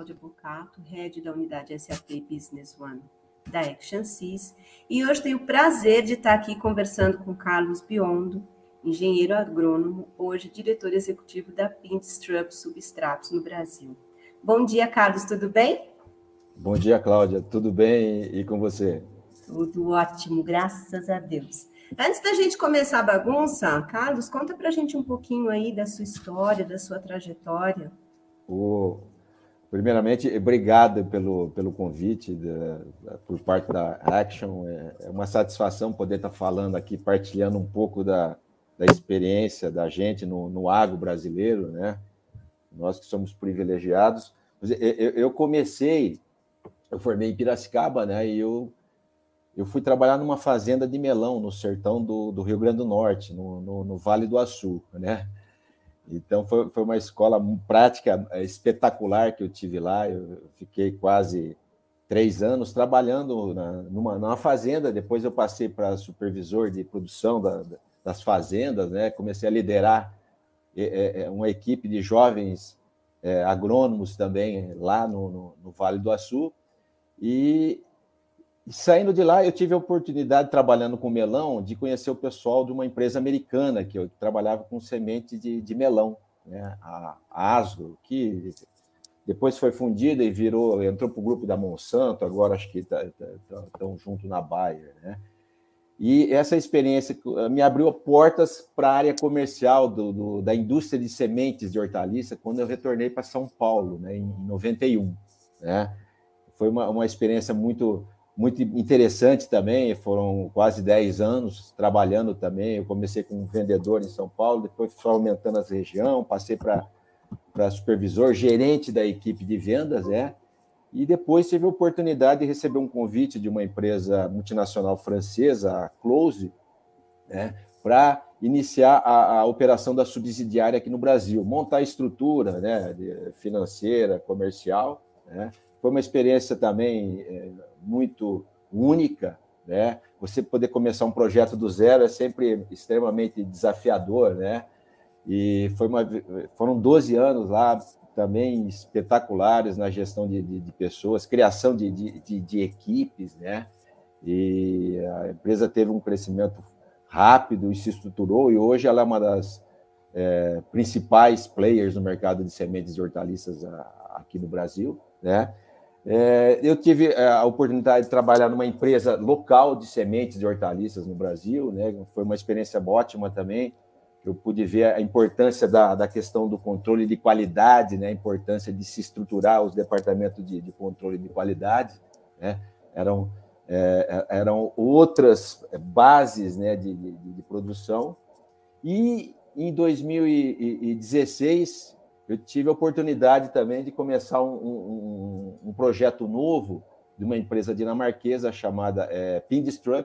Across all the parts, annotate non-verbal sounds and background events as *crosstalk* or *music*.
Cláudia Bocato, head da unidade SAP Business One da Action Sys, e hoje tenho o prazer de estar aqui conversando com Carlos Biondo, engenheiro agrônomo, hoje diretor executivo da Pinstrup Substratos no Brasil. Bom dia, Carlos, tudo bem? Bom dia, Cláudia, tudo bem e com você? Tudo ótimo, graças a Deus. Antes da gente começar a bagunça, Carlos, conta para a gente um pouquinho aí da sua história, da sua trajetória. Oh, primeiramente, obrigado pelo, pelo convite por parte da Action. É, é uma satisfação poder estar falando aqui, partilhando um pouco da, da experiência da gente no, no agro brasileiro, né? Nós que somos privilegiados. Eu, eu comecei, eu formei em Piracicaba, né? E eu eu fui trabalhar numa fazenda de melão no sertão do, do Rio Grande do Norte, no, no, no, Vale do Açu, né? Então foi, foi uma escola prática é, espetacular que eu tive lá. Eu fiquei quase três anos trabalhando na, numa, numa fazenda. Depois eu passei para supervisor de produção da, das fazendas, né? Comecei a liderar é, é, uma equipe de jovens agrônomos também lá no, no, no Vale do Açu. E saindo de lá, eu tive a oportunidade, trabalhando com melão, de conhecer o pessoal de uma empresa americana que eu trabalhava com semente de, de melão, né? a, a Aslo, que depois foi fundida e virou, entrou para o grupo da Monsanto, agora acho que estão tá, tá, junto na Bayer. Né? E essa experiência me abriu portas para a área comercial do, do, da indústria de sementes de hortaliça quando eu retornei para São Paulo, né, em 91. Né? Foi uma, uma experiência muito muito interessante também, foram quase 10 anos trabalhando também. Eu comecei como vendedor em São Paulo, depois fui aumentando as região, passei para supervisor, gerente da equipe de vendas, né? E depois tive a oportunidade de receber um convite de uma empresa multinacional francesa, a Close, né, para iniciar a, a, operação da subsidiária aqui no Brasil, montar a estrutura né, financeira, comercial. Né? Foi uma experiência também é, muito única, né? Você poder começar um projeto do zero é sempre extremamente desafiador, né? E foi uma, foram 12 anos lá também espetaculares na gestão de, de, de pessoas, criação de, de, de, equipes, né? E a empresa teve um crescimento rápido e se estruturou, e hoje ela é uma das é, principais players no mercado de sementes e hortaliças aqui no Brasil, né? É, eu tive é, a oportunidade de trabalhar numa empresa local de sementes de hortaliças no Brasil, né? Foi uma experiência ótima também. Eu pude ver a importância da, da questão do controle de qualidade, né? A importância de se estruturar os departamentos de, de controle de qualidade, né? Eram é, é eram outras bases, né? de, de, de produção. E em 2016 eu tive a oportunidade também de começar um, um, um projeto novo de uma empresa dinamarquesa chamada é,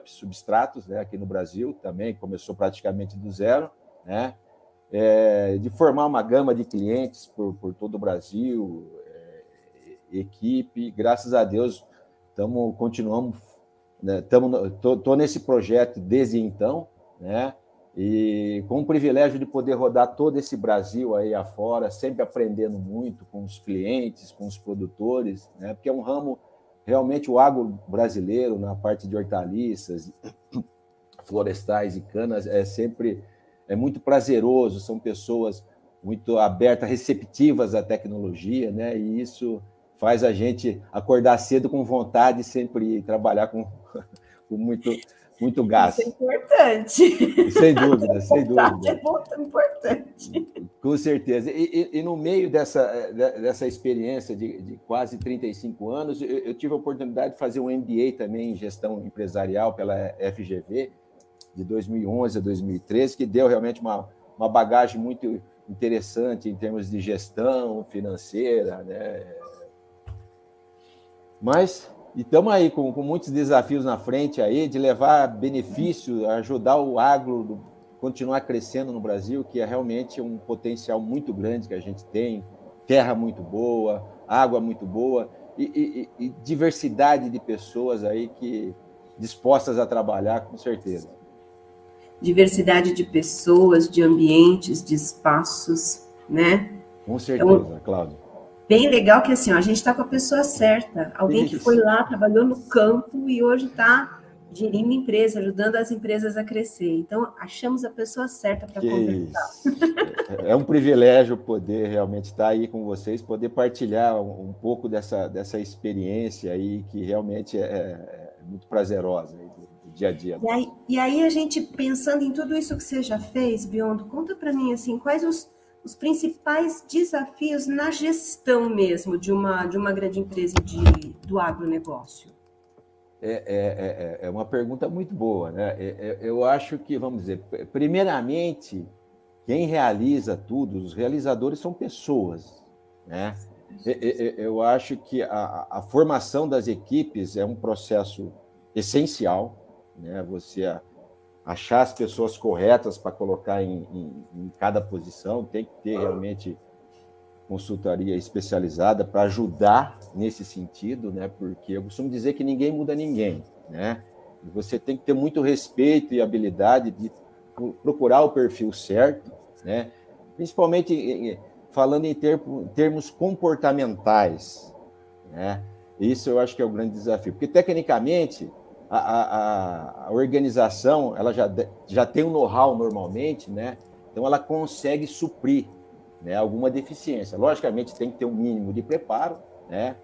Substratos, né, aqui no Brasil também, começou praticamente do zero, né, é, de formar uma gama de clientes por, por todo o Brasil, é, equipe, graças a Deus, estamos continuamos, né, tô nesse projeto desde então, né, e com o privilégio de poder rodar todo esse Brasil aí afora, sempre aprendendo muito com os clientes, com os produtores, né? porque é um ramo, realmente o agro brasileiro, na parte de hortaliças, *clears throat* florestais e canas, é sempre é muito prazeroso, são pessoas muito abertas, receptivas à tecnologia, né? e isso faz a gente acordar cedo com vontade de sempre trabalhar com, *laughs* com muito muito gás. Isso é importante. Sem dúvida, *laughs* sem dúvida. É muito importante. Com certeza. E, e, e, no meio dessa, dessa experiência de, de quase 35 anos, eu, eu, tive a oportunidade de fazer um MBA também em gestão empresarial pela FGV, de 2011 a 2013, que deu realmente uma, uma bagagem muito interessante em termos de gestão financeira, né? Mas e estamos aí com, com, muitos desafios na frente aí de levar benefício, ajudar o agro continuar crescendo no Brasil, que é realmente um potencial muito grande que a gente tem, terra muito boa, água muito boa e, e, e diversidade de pessoas aí que dispostas a trabalhar com certeza. Diversidade de pessoas, de ambientes, de espaços, né? Com certeza, então, Cláudio. Bem legal que assim, ó, a gente está com a pessoa certa. Alguém Isso. que foi lá, trabalhou no campo e hoje está gerindo empresa, ajudando as empresas a crescer. Então, achamos a pessoa certa para conversar. É, é um privilégio poder realmente estar aí com vocês, poder partilhar um, um pouco dessa, dessa experiência aí, que realmente é, é muito prazerosa aí, do, do, dia a dia. E aí, e aí, a gente, pensando em tudo isso que você já fez, Biondo, conta para mim, assim, quais os, os principais desafios na gestão mesmo de uma, de uma grande empresa de, do agronegócio? É, é, é, é, uma pergunta muito boa. Né? É, é, eu acho que, vamos dizer, primeiramente, quem realiza tudo, os realizadores são pessoas. Né? Eu acho que a, a formação das equipes é um processo essencial. Né? Você achar as pessoas corretas para colocar em, em, em cada posição, tem que ter realmente consultoria especializada para ajudar nesse sentido, né? Porque eu costumo dizer que ninguém muda ninguém, né? E você tem que ter muito respeito e habilidade de procurar o perfil certo, né? Principalmente falando em termos comportamentais, né? Isso eu acho que é o grande desafio, porque tecnicamente a, a, a organização ela já, já tem um know-how normalmente, né? Então ela consegue suprir né, alguma deficiência. Logicamente, tem que ter um mínimo de preparo, né,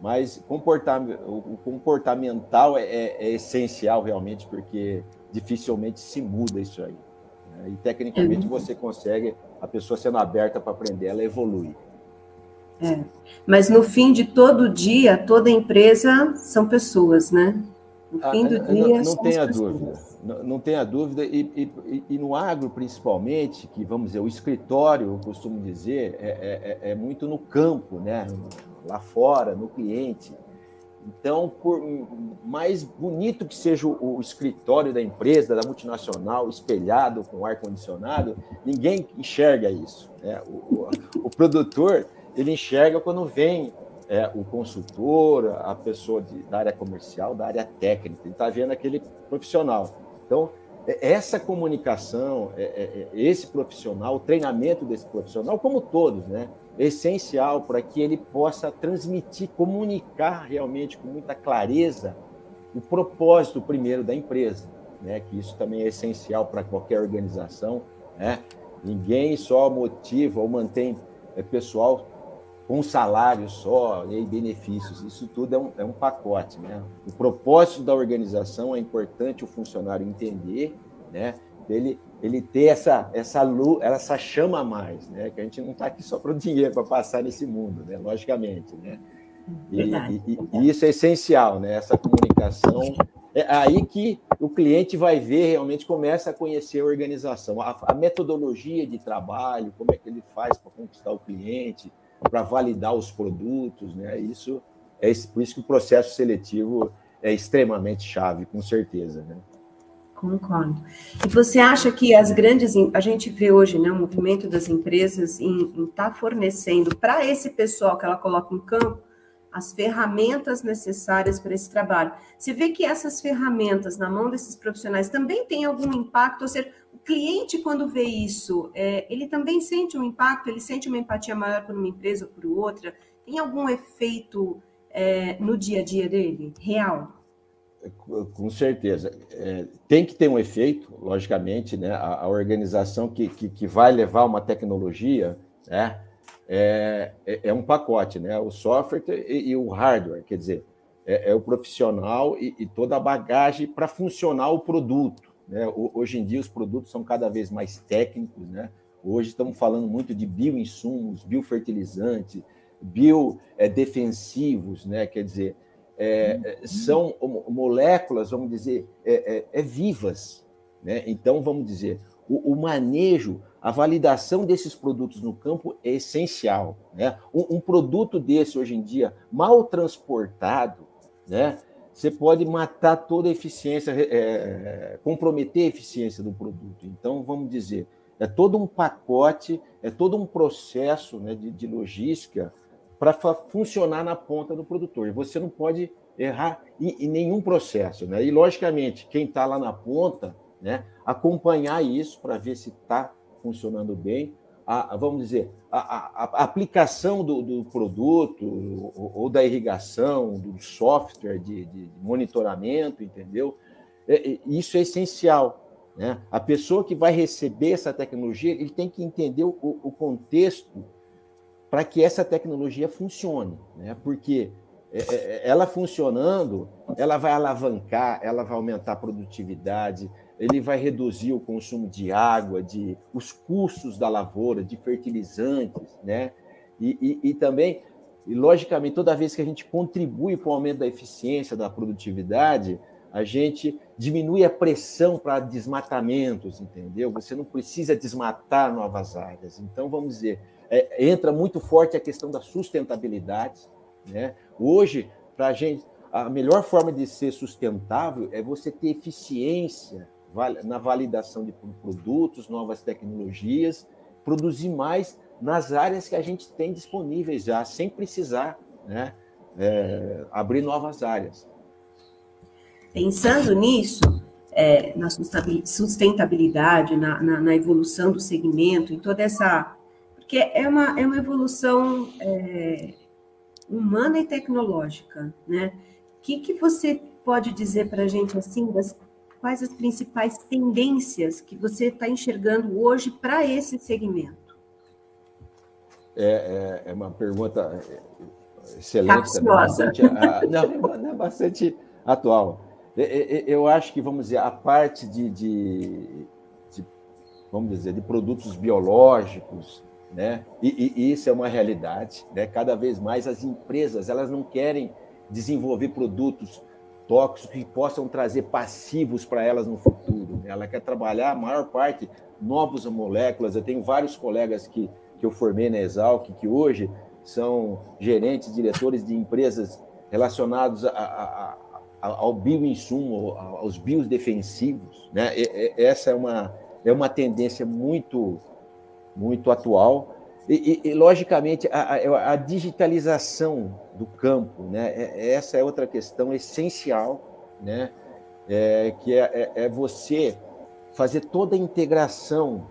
mas comportar, o comportamental é, é, é essencial realmente, porque dificilmente se muda isso aí. Né, e tecnicamente uhum. você consegue, a pessoa sendo aberta para aprender, ela evolui. É. Mas no fim de todo dia, toda empresa são pessoas, né? No ah, fim do dia. Não, não tenha dúvida. Não, não tenha dúvida. E, e, e, no agro, principalmente, que vamos dizer, o escritório, eu costumo dizer, é, é, é muito no campo, né? lá fora, no cliente. Então, por mais bonito que seja o, o escritório da empresa, da multinacional, espelhado com ar-condicionado, ninguém enxerga isso. Né? O, o, o produtor, ele enxerga quando vem é, o consultor, a pessoa de, da área comercial, da área técnica, ele está vendo aquele profissional. Então, é, essa comunicação, é, é, esse profissional, o treinamento desse profissional, como todos, né, é essencial para que ele possa transmitir, comunicar realmente com muita clareza o propósito primeiro da empresa, né, que isso também é essencial para qualquer organização, né? Ninguém só motiva ou mantém pessoal com salário só e benefícios. Isso tudo é um, é um pacote. Né? O propósito da organização é importante o funcionário entender, né? ele, ele ter essa, essa, luz, essa chama a mais, né? que a gente não está aqui só para o dinheiro, para passar nesse mundo, né? logicamente. Né? E, verdade, e, verdade. e, isso é essencial, né? essa comunicação. É aí que o cliente vai ver, realmente começa a conhecer a organização, a, a metodologia de trabalho, como é que ele faz para conquistar o cliente, para validar os produtos, né? Isso é por isso que o processo seletivo é extremamente chave, com certeza, né? Concordo. E você acha que as grandes, a gente vê hoje, né, o movimento das empresas em estar tá fornecendo para esse pessoal que ela coloca em campo as ferramentas necessárias para esse trabalho. Você vê que essas ferramentas na mão desses profissionais também têm algum impacto, ou seja, cliente, quando vê isso, é, ele também sente um impacto, ele sente uma empatia maior por uma empresa ou por outra? Tem algum efeito é, no dia a dia dele, real? Com certeza. É, tem que ter um efeito, logicamente, né? A, a organização que, que, que, vai levar uma tecnologia né? é, é, é um pacote, né? O software e, e o hardware, quer dizer, é, é o profissional e, e toda a bagagem para funcionar o produto. Né? Hoje em dia, os produtos são cada vez mais técnicos. Né? Hoje estamos falando muito de bioinsumos, biofertilizantes, biodefensivos, né? quer dizer, é, é, são moléculas, vamos dizer, é, é, é, vivas. Né? Então, vamos dizer, o, o, manejo, a validação desses produtos no campo é essencial. Né? Um, um produto desse, hoje em dia, mal transportado, né? Você pode matar toda a eficiência, é, é, comprometer a eficiência do produto. Então, vamos dizer, é todo um pacote, é todo um processo né, de, de logística para funcionar na ponta do produtor. E você não pode errar em, em nenhum processo. Né? E, logicamente, quem está lá na ponta, né, acompanhar isso para ver se está funcionando bem. A, vamos dizer, a, a, a aplicação do, do, produto ou, ou, da irrigação, do software de, de monitoramento, entendeu? É, é, isso é essencial. Né? A pessoa que vai receber essa tecnologia, ele tem que entender o, o contexto para que essa tecnologia funcione, né? porque é, é, ela funcionando, ela vai alavancar, ela vai aumentar a produtividade, ele vai reduzir o consumo de água, de os custos da lavoura, de fertilizantes, né? E, e, e também, e logicamente, toda vez que a gente contribui para o aumento da eficiência, da produtividade, a gente diminui a pressão para desmatamentos, entendeu? Você não precisa desmatar novas áreas. Então, vamos dizer, é, entra muito forte a questão da sustentabilidade, né? Hoje, para a gente, a melhor forma de ser sustentável é você ter eficiência na validação de produtos, novas tecnologias, produzir mais nas áreas que a gente tem disponíveis já, sem precisar né, é, abrir novas áreas. Pensando nisso, é, na sustentabilidade, na, na, na, evolução do segmento, em toda essa. Porque é uma, é uma evolução é, humana e tecnológica, né? O que, que você pode dizer para a gente assim das quais as principais tendências que você está enxergando hoje para esse segmento? É, é, é, uma pergunta excelente, também, bastante, não, é bastante atual. Eu acho que, vamos dizer, a parte de, de, de vamos dizer, de produtos biológicos, né? E, e, isso é uma realidade, né? Cada vez mais as empresas elas não querem desenvolver produtos tóxicos que possam trazer passivos para elas no futuro. Né? Ela quer trabalhar a maior parte novas moléculas. Eu tenho vários colegas que, que eu formei na Exalc que hoje são gerentes, diretores de empresas relacionados a, a, a, ao bioinsumo, aos biodefensivos. Né? E, e, essa é uma, é uma tendência muito, muito atual. E, e, e logicamente, a, a, digitalização do campo, né? É, essa é outra questão essencial, né? É, que é, é, é você fazer toda a integração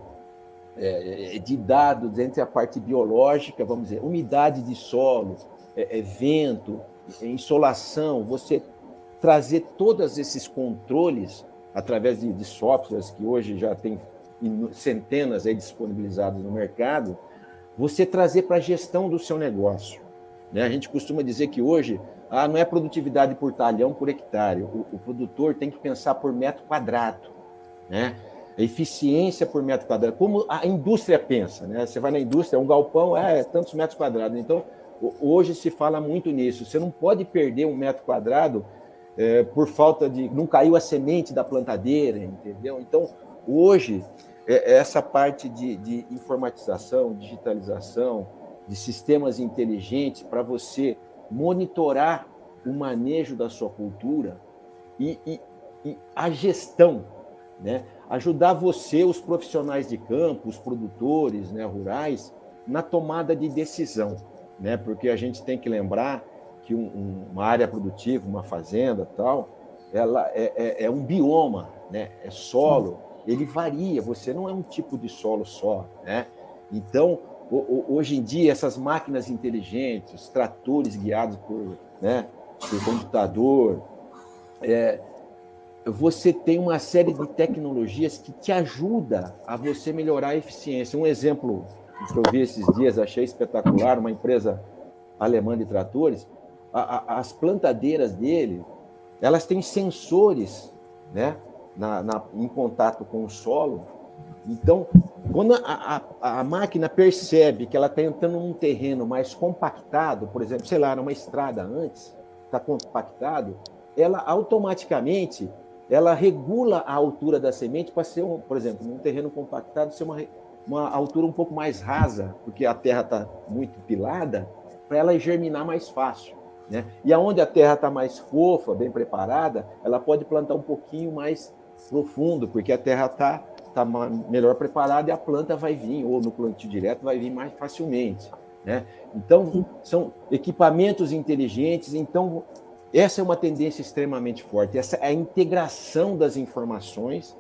é, de dados entre a parte biológica, vamos dizer, umidade de solo, é, vento, insolação, você trazer todos esses controles através de, de softwares que hoje já tem centenas aí disponibilizados no mercado, você trazer para a gestão do seu negócio. Né? A gente costuma dizer que hoje ah, não é produtividade por talhão por hectare. O, o produtor tem que pensar por metro quadrado. Né? Eficiência por metro quadrado. Como a indústria pensa. Né? Você vai na indústria, um galpão é tantos metros quadrados. Então, hoje se fala muito nisso. Você não pode perder um metro quadrado é, por falta de. Não caiu a semente da plantadeira, entendeu? Então, hoje, essa parte de, de informatização, digitalização, de sistemas inteligentes para você monitorar o manejo da sua cultura e, e, e, a gestão, né? ajudar você, os profissionais de campo, os produtores né, rurais, na tomada de decisão, né? porque a gente tem que lembrar que um, uma área produtiva, uma fazenda tal, ela é, é, é um bioma, né? é solo, ele varia, você não é um tipo de solo só. Né? Então, hoje em dia, essas máquinas inteligentes, tratores guiados por, né, por computador, é, você tem uma série de tecnologias que te ajuda a você melhorar a eficiência. Um exemplo que eu vi esses dias, achei espetacular, uma empresa alemã de tratores, a, a, as plantadeiras dele, elas têm sensores, né, na, na, em contato com o solo. Então, quando a, a, a máquina percebe que ela está entrando num terreno mais compactado, por exemplo, sei lá, numa estrada antes, está compactado, ela automaticamente ela regula a altura da semente para ser, um, por exemplo, num terreno compactado, ser uma, uma altura um pouco mais rasa, porque a terra está muito pilada, para ela germinar mais fácil. Né? E aonde a terra está mais fofa, bem preparada, ela pode plantar um pouquinho mais profundo, porque a terra está tá melhor preparada e a planta vai vir, ou no plantio direto, vai vir mais facilmente. Né? Então, são equipamentos inteligentes. Então, essa é uma tendência extremamente forte. Essa é a integração das informações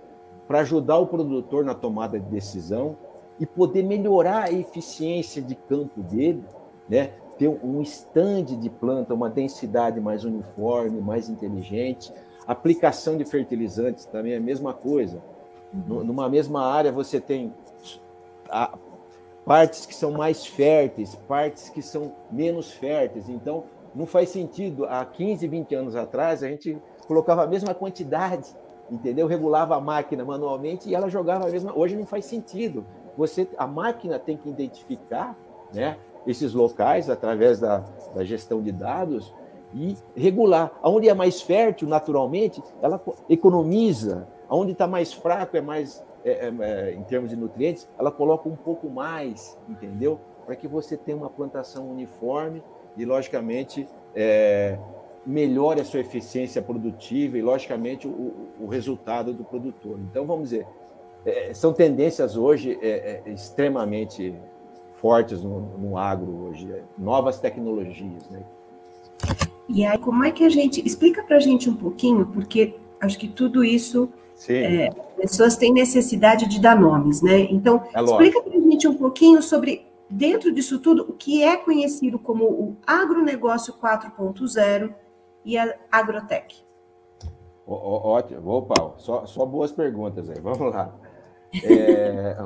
para ajudar o produtor na tomada de decisão e poder melhorar a eficiência de campo dele, né? ter um stand de planta, uma densidade mais uniforme, mais inteligente. Aplicação de fertilizantes também é a mesma coisa. Uhum. Numa mesma área você tem partes que são mais férteis, partes que são menos férteis. Então, não faz sentido. Há 15, 20 anos atrás, a gente colocava a mesma quantidade, entendeu? Regulava a máquina manualmente e ela jogava a mesma. Hoje não faz sentido. Você, a máquina tem que identificar, né? esses locais através da, da gestão de dados e regular. Onde é mais fértil, naturalmente, ela economiza. Onde está mais fraco, é mais é, é, é, em termos de nutrientes, ela coloca um pouco mais, entendeu? Para que você tenha uma plantação uniforme e, logicamente, é, melhore a sua eficiência produtiva e, logicamente, o, o resultado do produtor. Então, vamos dizer, é, são tendências hoje é, extremamente fortes no, no agro hoje, novas tecnologias, né? E aí, como é que a gente. Explica para a gente um pouquinho, porque acho que tudo isso. É, pessoas têm necessidade de dar nomes, né? Então, é explica para a gente um pouquinho sobre, dentro disso tudo, o que é conhecido como o agronegócio 4.0 e a agrotech. Ótimo. Opa, só, só boas perguntas aí. *laughs* Vamos lá. É,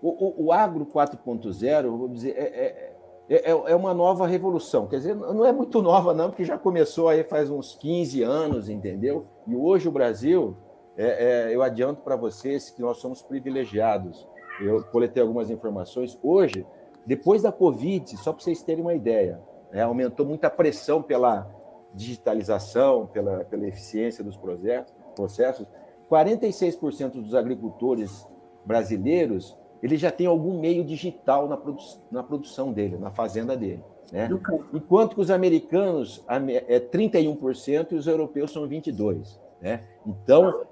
o, o, o agro 4.0, vou dizer, é, é, é, é, uma nova revolução. Quer dizer, não é muito nova, não, porque já começou aí faz uns 15 anos, entendeu? E hoje o Brasil, é, é, eu adianto para vocês que nós somos privilegiados. Eu coletei algumas informações. Hoje, depois da Covid, só para vocês terem uma ideia, né, aumentou muita pressão pela digitalização, pela, pela eficiência dos processos. 46% dos agricultores brasileiros ele já tem algum meio digital na, produ na produção dele, na fazenda dele. Né? Enquanto que os americanos é 31% e os europeus são 22%. Né? Então,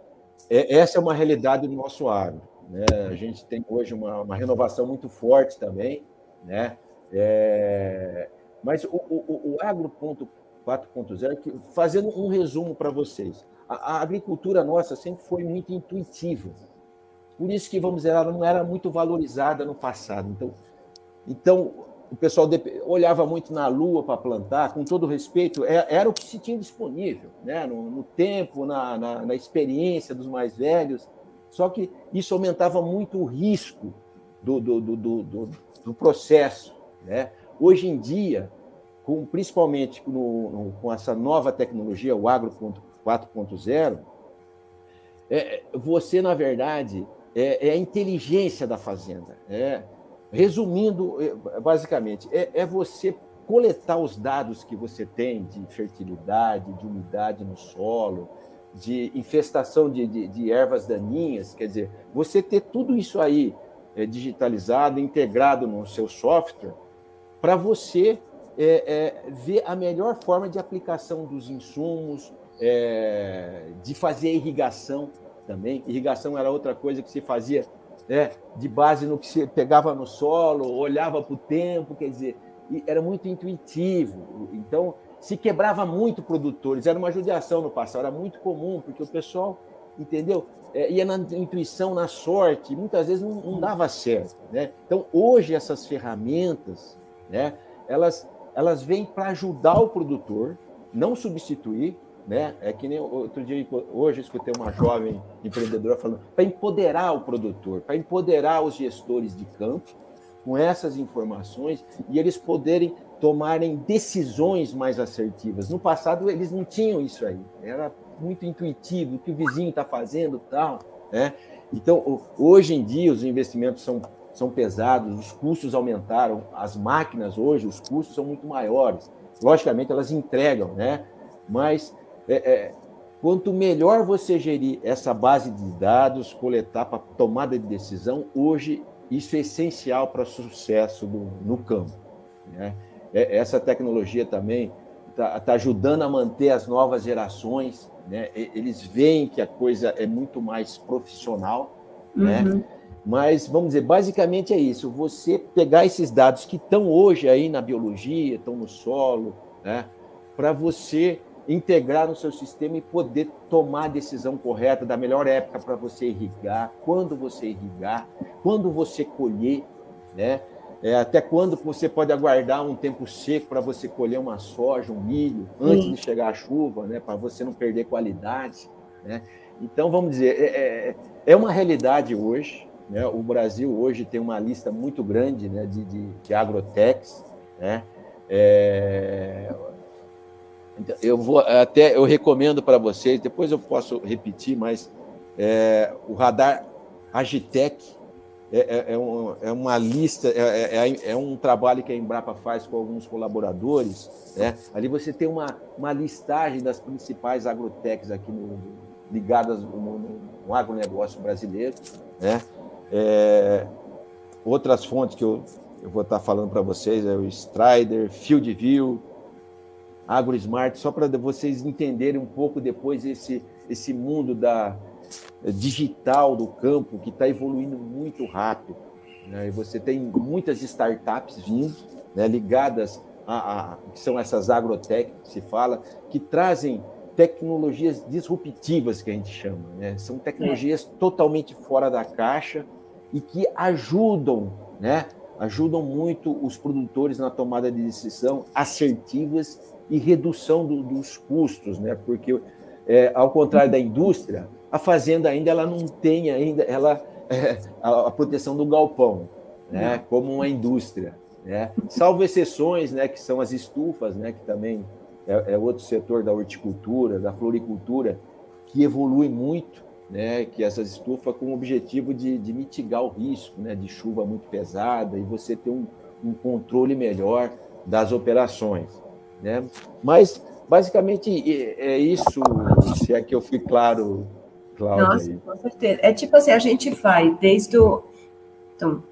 é, essa é uma realidade do nosso agro. Né? A gente tem hoje uma, uma renovação muito forte também, né? É, mas o, o, o agro 4.0, fazendo um resumo para vocês, a, a agricultura nossa sempre foi muito intuitiva. Por isso que, vamos dizer, ela não era muito valorizada no passado. Então, então o pessoal olhava muito na lua para plantar, com todo respeito, é, era o que se tinha disponível, né? no, no tempo, na, na, na, experiência dos mais velhos. Só que isso aumentava muito o risco do, do, do, do, do processo. Né? Hoje em dia, com, principalmente no, no, com essa nova tecnologia, o Agro 4.0, é, você, na verdade, é, é a inteligência da fazenda. É, resumindo, é, basicamente, é, é você coletar os dados que você tem de fertilidade, de umidade no solo, de infestação de, de, de, ervas daninhas, quer dizer, você ter tudo isso aí é, digitalizado, integrado no seu software, para você é, é, ver a melhor forma de aplicação dos insumos, é, de fazer a irrigação também. Irrigação era outra coisa que se fazia né, de base no que se pegava no solo, olhava para o tempo, quer dizer, era muito intuitivo. Então, se quebrava muito produtores, era uma judiação no passado, era muito comum, porque o pessoal, entendeu? É, ia na intuição, na sorte, muitas vezes não, não dava certo. Né? Então, hoje, essas ferramentas, né, elas, elas vêm para ajudar o produtor, não substituir, né? É que nem outro dia, hoje escutei uma jovem empreendedora falando para empoderar o produtor, para empoderar os gestores de campo com essas informações e eles poderem tomarem decisões mais assertivas. No passado eles não tinham isso aí, era muito intuitivo o que o vizinho está fazendo, tal, né? Então hoje em dia os investimentos são são pesados, os custos aumentaram, as máquinas hoje os custos são muito maiores. Logicamente elas entregam, né? Mas é, é, quanto melhor você gerir essa base de dados, coletar para tomada de decisão, hoje isso é essencial para sucesso do, no campo. Né? É, essa tecnologia também está tá ajudando a manter as novas gerações, né? eles veem que a coisa é muito mais profissional, né? uhum. né? Mas, vamos dizer, basicamente é isso: você pegar esses dados que estão hoje aí na biologia, estão no solo, né? para você integrar no seu sistema e poder tomar a decisão correta da melhor época para você irrigar, quando você irrigar, quando você colher, né? É, até quando você pode aguardar um tempo seco para você colher uma soja, um milho, antes Sim. de chegar a chuva, né? Para você não perder qualidade, né? Então, vamos dizer, é, é, é uma realidade hoje. Né? O Brasil hoje tem uma lista muito grande né, de, de, de agrotechs. Né? É, eu vou até eu recomendo para vocês, depois eu posso repetir, mas é, o radar Agitec é, é, é, um, é uma lista, é, é, é, um trabalho que a Embrapa faz com alguns colaboradores. Né? Ali você tem uma, uma listagem das principais agrotechs aqui no, ligadas no, no agronegócio brasileiro. Né? outras fontes que eu, eu vou estar falando para vocês é o Strider, FieldView, AgroSmart, só para vocês entenderem um pouco depois esse, esse mundo da digital do campo que está evoluindo muito rápido. Né? E você tem muitas startups vindo, né, ligadas a, a, que são essas agrotech que se fala, que trazem tecnologias disruptivas que a gente chama, né? São tecnologias é. totalmente fora da caixa e que ajudam, né? Ajudam muito os produtores na tomada de decisão assertivas e redução do, dos custos, né? Porque é, ao contrário da indústria, a fazenda ainda ela não tem ainda ela é, a, a, proteção do galpão, né? Como uma indústria, né? Salvo exceções, né? Que são as estufas, né? Que também é, é outro setor da horticultura, da floricultura, que evolui muito, né? Que essas estufas com o objetivo de, de mitigar o risco, né? De chuva muito pesada e você ter um, um controle melhor das operações. Né? Mas, basicamente, é isso, se é que eu fui claro, Cláudia. Nossa, com certeza. É tipo assim, a gente vai desde o... Então,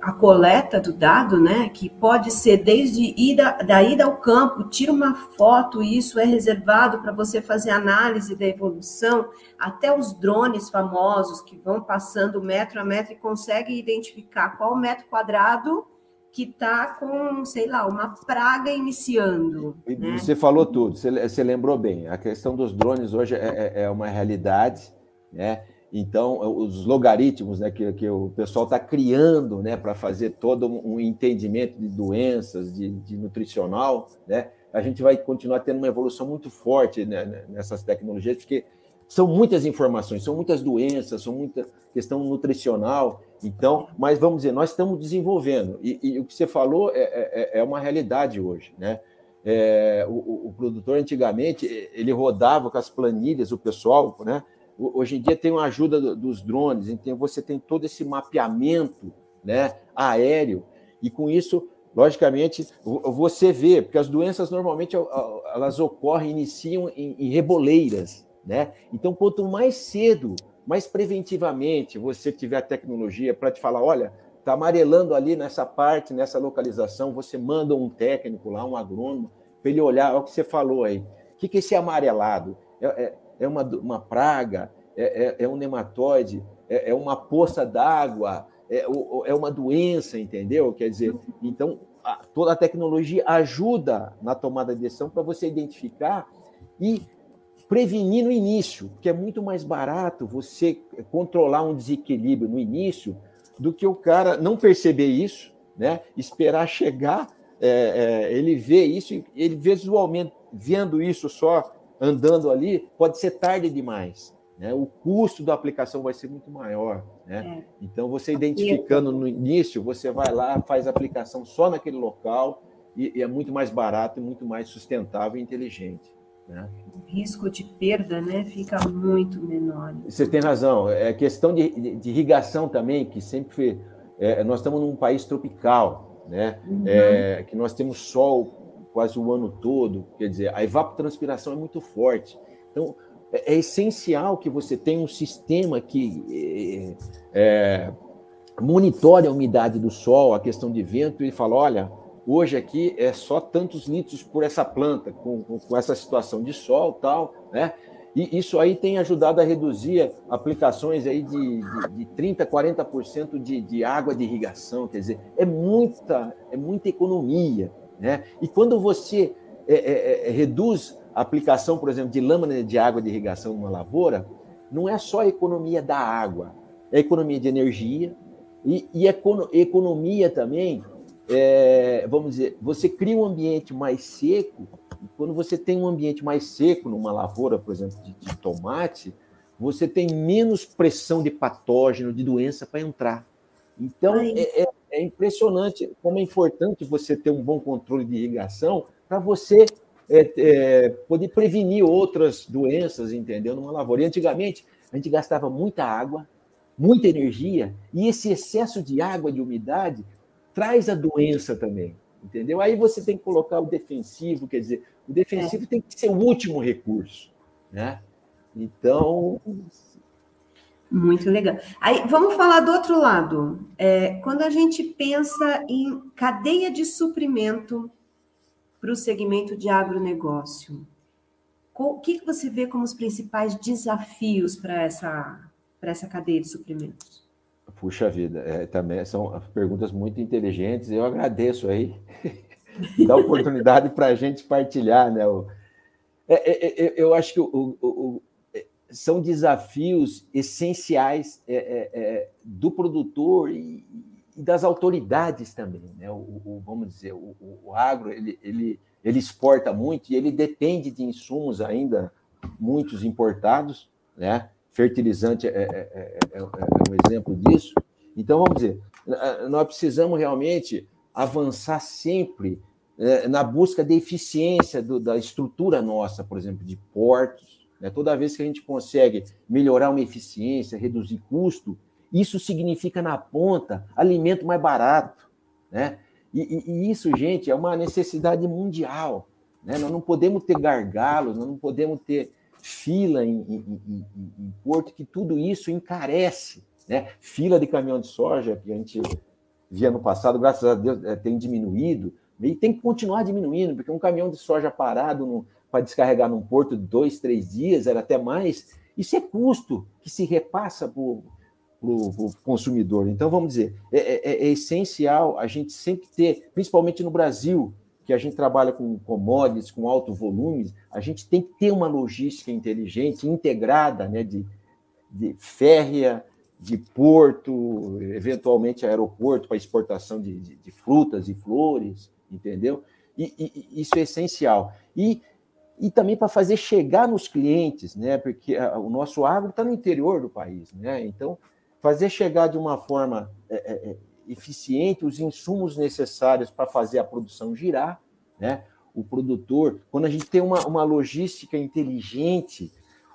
a coleta do dado, né, que pode ser desde ida, da ida ao campo, tira uma foto, isso é reservado para você fazer análise da evolução, até os drones famosos que vão passando metro a metro e conseguem identificar qual metro quadrado que está com, sei lá, uma praga iniciando. Né? Você falou tudo, você, lembrou bem. A questão dos drones hoje é, é, é uma realidade, né? Então, os logaritmos né, que, que o pessoal está criando né, para fazer todo um entendimento de doenças, de, de, nutricional, né, a gente vai continuar tendo uma evolução muito forte né, nessas tecnologias, porque são muitas informações, são muitas doenças, são muita questão nutricional. Então, mas vamos dizer, nós estamos desenvolvendo. E, e o que você falou é, é, é uma realidade hoje, né? É, o, o, produtor antigamente ele rodava com as planilhas, o pessoal, né? Hoje em dia tem uma ajuda dos drones, então você tem todo esse mapeamento, né? Aéreo e com isso, logicamente, você vê, porque as doenças normalmente elas ocorrem, iniciam em, em reboleiras, né? Então, quanto mais cedo, mais preventivamente você tiver a tecnologia para te falar, olha, está amarelando ali nessa parte, nessa localização, você manda um técnico lá, um agrônomo, para ele olhar, olha o que você falou aí. O que, que é esse amarelado? É, é, é uma, uma praga? É, é, é um nematóide? É, é uma poça d'água? É, é uma doença, entendeu? Quer dizer, então, a, toda a tecnologia ajuda na tomada de decisão para você identificar e prevenir no início, que é muito mais barato você controlar um desequilíbrio no início do que o cara não perceber isso, né? Esperar chegar, é, é, ele vê isso, ele visualmente vendo isso só andando ali, pode ser tarde demais. Né? O custo da aplicação vai ser muito maior. Né? É. Então, você identificando no início, você vai lá, faz a aplicação só naquele local e, e é muito mais barato muito mais sustentável e inteligente. Né? O risco de perda né, fica muito menor. Você tem razão. É questão de, de, de irrigação também, que sempre foi. É, nós estamos num país tropical, né? Uhum. É, que nós temos sol quase o ano todo, quer dizer, a evapotranspiração é muito forte. Então, é, é essencial que você tenha um sistema que é, é monitore a umidade do sol, a questão de vento, e fala: olha, Hoje aqui é só tantos litros por essa planta, com, com, essa situação de sol tal, né? E isso aí tem ajudado a reduzir aplicações aí de, de, de 30%, 40% de, de água de irrigação. Quer dizer, é muita, é muita economia. Né? E quando você é, é, é, reduz a, aplicação, por exemplo, de lâmina de água de irrigação numa lavoura, não é só a economia da água, é a economia de energia e, e economia também, é, vamos dizer, você cria um ambiente mais seco, quando você tem um ambiente mais seco numa lavoura, por exemplo, de, de tomate, você tem menos pressão de patógeno, de doença para entrar. Então, é, é, é, impressionante como é importante você ter um bom controle de irrigação para você é, é, poder prevenir outras doenças, entendeu? Numa lavoura. E antigamente, a gente gastava muita água, muita energia, e esse excesso de água, de umidade, traz a doença também, entendeu? Aí você tem que colocar o defensivo, quer dizer, o defensivo é. tem que ser o último recurso, né? Então. Muito legal. Aí vamos falar do outro lado. É, quando a gente pensa em cadeia de suprimento para o segmento de agronegócio? O que você vê como os principais desafios para essa, para essa cadeia de suprimentos? Puxa vida, é, também são perguntas muito inteligentes. Eu agradeço aí *laughs* da oportunidade para a gente partilhar, né? É, é, é, eu acho que o, o, o, é, são desafios essenciais é, do produtor e, e das autoridades também. Né? O, o vamos dizer, o, o, agro ele, ele, ele exporta muito e ele depende de insumos ainda muitos importados, né? Fertilizante é, é, é, é, um exemplo disso. Então, vamos dizer, nós precisamos realmente avançar sempre na busca de eficiência do, da estrutura nossa, por exemplo, de portos. Né? Toda vez que a gente consegue melhorar uma eficiência, reduzir custo, isso significa, na ponta, alimento mais barato. Né? E, e, e isso, gente, é uma necessidade mundial. Né? Nós não podemos ter gargalos, nós não podemos ter fila em, em, em, em porto, que tudo isso encarece. Né? Fila de caminhão de soja, que a gente via no passado, graças a Deus, é, tem diminuído, e tem que continuar diminuindo, porque um caminhão de soja parado para descarregar num porto dois, três dias, era até mais, isso é custo que se repassa para o consumidor. Então, vamos dizer, é, é, é, essencial a gente sempre ter, principalmente no Brasil, que a gente trabalha com commodities, com alto volumes, a gente tem que ter uma logística inteligente, integrada, né, de, de férrea, de porto, eventualmente aeroporto para exportação de, de, de, frutas e flores, entendeu? E, e, isso é essencial. E, e também para fazer chegar nos clientes, né? Porque o nosso agro está no interior do país, né? Então, fazer chegar de uma forma é, é, é, eficiente os insumos necessários para fazer a produção girar, né? O produtor, quando a gente tem uma, uma logística inteligente,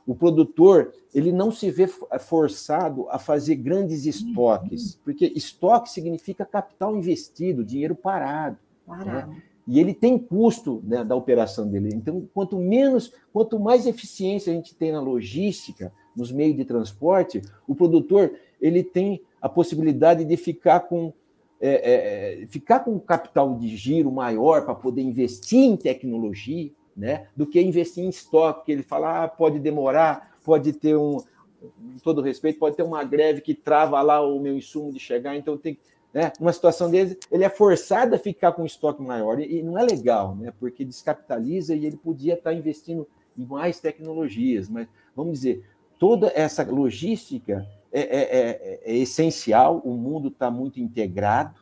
o produtor ele não se vê forçado a fazer grandes estoques, porque estoque significa capital investido, dinheiro parado. Né? parado. Né? E ele tem custo né, da operação dele. Então, quanto menos, quanto mais eficiência a gente tem na logística, nos meios de transporte, o produtor ele tem a possibilidade de ficar com é, é, é ficar com capital de giro maior para poder investir em tecnologia, né, do que investir em estoque, que ele fala, ah, pode demorar, pode ter um, com todo respeito, pode ter uma greve que trava lá o meu insumo de chegar, então tem né, uma situação dele, ele é forçado a ficar com estoque maior, e não é legal, né, porque descapitaliza e ele podia estar investindo em mais tecnologias, mas vamos dizer, toda essa logística é, é, é, é essencial, o mundo está muito integrado,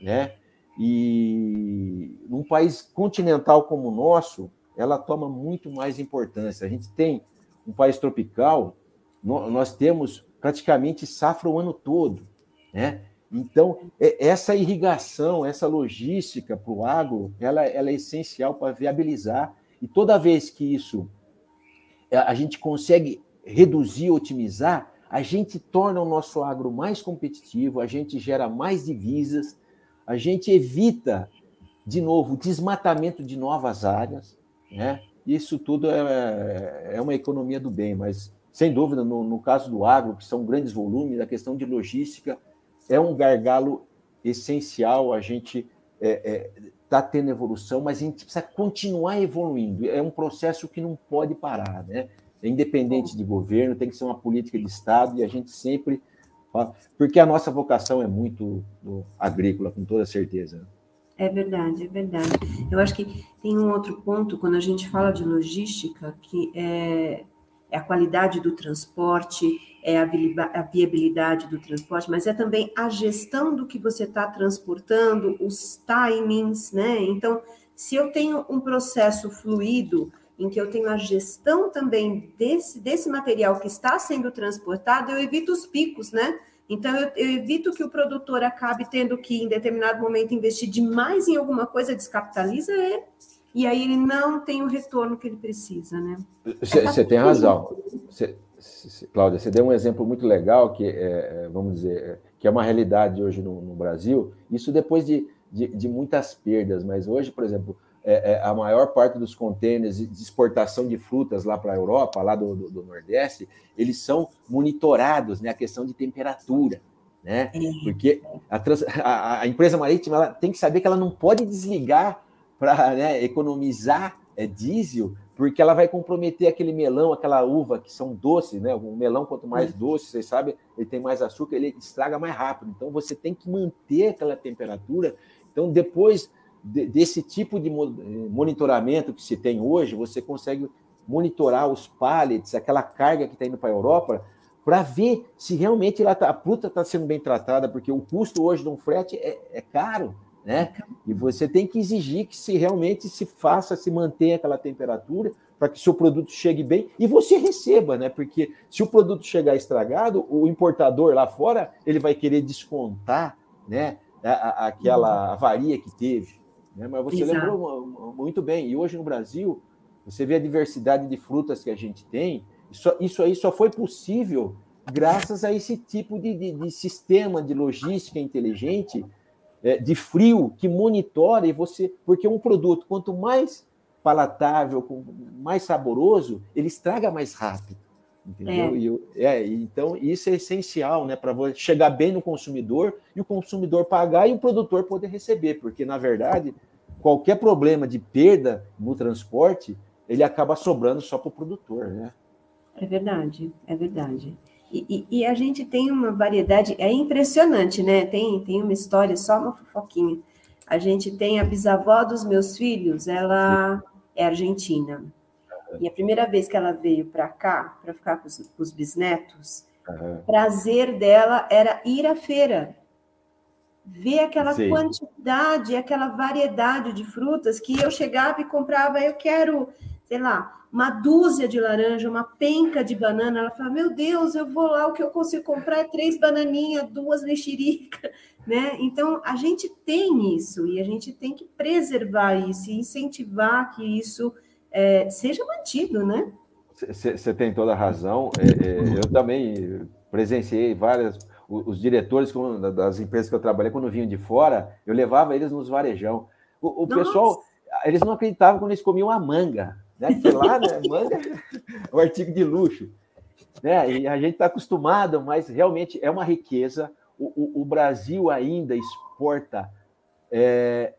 né? E num país continental como o nosso, ela toma muito mais importância. A gente tem um país tropical, nós temos praticamente safra o ano todo, né? Então, é, essa irrigação, essa logística para o agro, ela, ela é essencial para viabilizar. E toda vez que isso a gente consegue reduzir, otimizar, a gente torna o nosso agro mais competitivo, a gente gera mais divisas, a gente evita, de novo, o desmatamento de novas áreas, né? Isso tudo é, é uma economia do bem, mas, sem dúvida, no, no caso do agro, que são grandes volumes, a questão de logística é um gargalo essencial, a gente está é, é, tá tendo evolução, mas a gente precisa continuar evoluindo, é um processo que não pode parar, né? É independente de governo, tem que ser uma política de Estado, e a gente sempre. Porque a nossa vocação é muito agrícola, com toda certeza. É verdade, é verdade. Eu acho que tem um outro ponto, quando a gente fala de logística, que é, é a qualidade do transporte, é a viabilidade do transporte, mas é também a gestão do que você está transportando, os timings, né? Então, se eu tenho um processo fluido, em que eu tenho a gestão também desse, desse material que está sendo transportado, eu evito os picos, né? Então, eu, eu, evito que o produtor acabe tendo que, em determinado momento, investir demais em alguma coisa, descapitaliza ele, e aí ele não tem o retorno que ele precisa, né? Você tem razão. Cê, Cláudia, você deu um exemplo muito legal, que é, é, vamos dizer, é, que é uma realidade hoje no, no Brasil, isso depois de, de, de, muitas perdas, mas hoje, por exemplo, é, é, a maior parte dos contêineres de exportação de frutas lá para a Europa, lá do, do, do, Nordeste, eles são monitorados, né? A questão de temperatura, né? Porque a, trans, a, a empresa marítima ela tem que saber que ela não pode desligar para né, economizar é, diesel, porque ela vai comprometer aquele melão, aquela uva que são doces, né? O melão, quanto mais doce, vocês sabem, ele tem mais açúcar, ele estraga mais rápido. Então, você tem que manter aquela temperatura. Então, depois desse tipo de monitoramento que se tem hoje, você consegue monitorar os pallets, aquela carga que está indo para a Europa, para ver se realmente tá, a fruta está sendo bem tratada, porque o custo hoje de um frete é, é caro, né? E você tem que exigir que se realmente se faça, se mantenha aquela temperatura, para que seu produto chegue bem e você receba, né? Porque se o produto chegar estragado, o importador lá fora ele vai querer descontar, né? aquela avaria que teve. Né? Mas você Exato. lembrou muito bem. E hoje no Brasil, você vê a diversidade de frutas que a gente tem. Isso, isso aí só foi possível graças a esse tipo de, de, de sistema de logística inteligente, é, de frio, que monitora e você. Porque um produto, quanto mais palatável, mais saboroso, ele estraga mais rápido. Entendeu? É. E, é, então, isso é essencial né, para chegar bem no consumidor e o consumidor pagar e o produtor poder receber, porque, na verdade, qualquer problema de perda no transporte, ele acaba sobrando só para o produtor. Né? É verdade, é verdade. E, e, e, a gente tem uma variedade, é impressionante, né? Tem, tem uma história, só uma fofoquinha. A gente tem a bisavó dos meus filhos, ela é argentina. E a primeira vez que ela veio para cá, para ficar com os, com os bisnetos, uhum. prazer dela era ir à feira, ver aquela Sim. quantidade, aquela variedade de frutas que eu chegava e comprava, eu quero, sei lá, uma dúzia de laranja, uma penca de banana. Ela fala: Meu Deus, eu vou lá, o que eu consigo comprar é três bananinhas, duas mexericas, *laughs* né? Então a gente tem isso e a gente tem que preservar isso e incentivar que isso é, seja mantido, né? Você tem toda a razão. É, é, eu também presenciei várias. Os diretores das empresas que eu trabalhei, quando vinham de fora, eu levava eles nos varejão. O, o pessoal, eles não acreditavam quando eles comiam a manga. Né? Porque lá, né, *laughs* manga é um artigo de luxo. Né? E a gente está acostumado, mas realmente é uma riqueza. O, o, o Brasil ainda exporta é,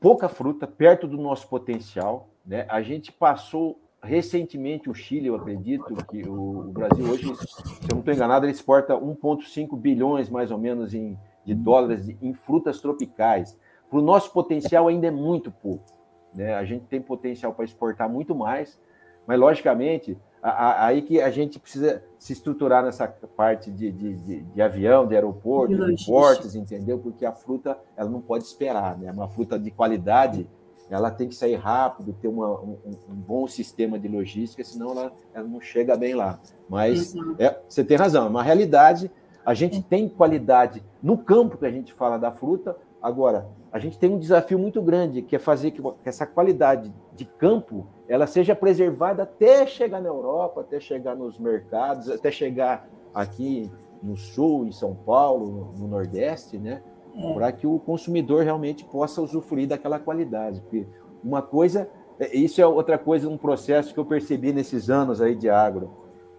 pouca fruta, perto do nosso potencial. Né? A gente passou recentemente o Chile, eu acredito que o, Brasil hoje, se eu não estou enganado, ele exporta 1,5 bilhões mais ou menos em, de dólares em frutas tropicais. Para o nosso potencial ainda é muito pouco. Né? A gente tem potencial para exportar muito mais, mas logicamente aí que a gente precisa se estruturar nessa parte de, de, de, de avião, de aeroporto, de portos, entendeu? Porque a fruta ela não pode esperar, né? Uma fruta de qualidade ela tem que sair rápido, ter uma, um, um, bom sistema de logística, senão ela, ela não chega bem lá. Mas é, você tem razão, é uma realidade. A gente tem qualidade no campo que a gente fala da fruta. Agora, a gente tem um desafio muito grande, que é fazer que essa qualidade de campo ela seja preservada até chegar na Europa, até chegar nos mercados, até chegar aqui no Sul, em São Paulo, no, no Nordeste, né? É. para que o consumidor realmente possa usufruir daquela qualidade. Porque uma coisa, é, isso é outra coisa, um processo que eu percebi nesses anos aí de agro.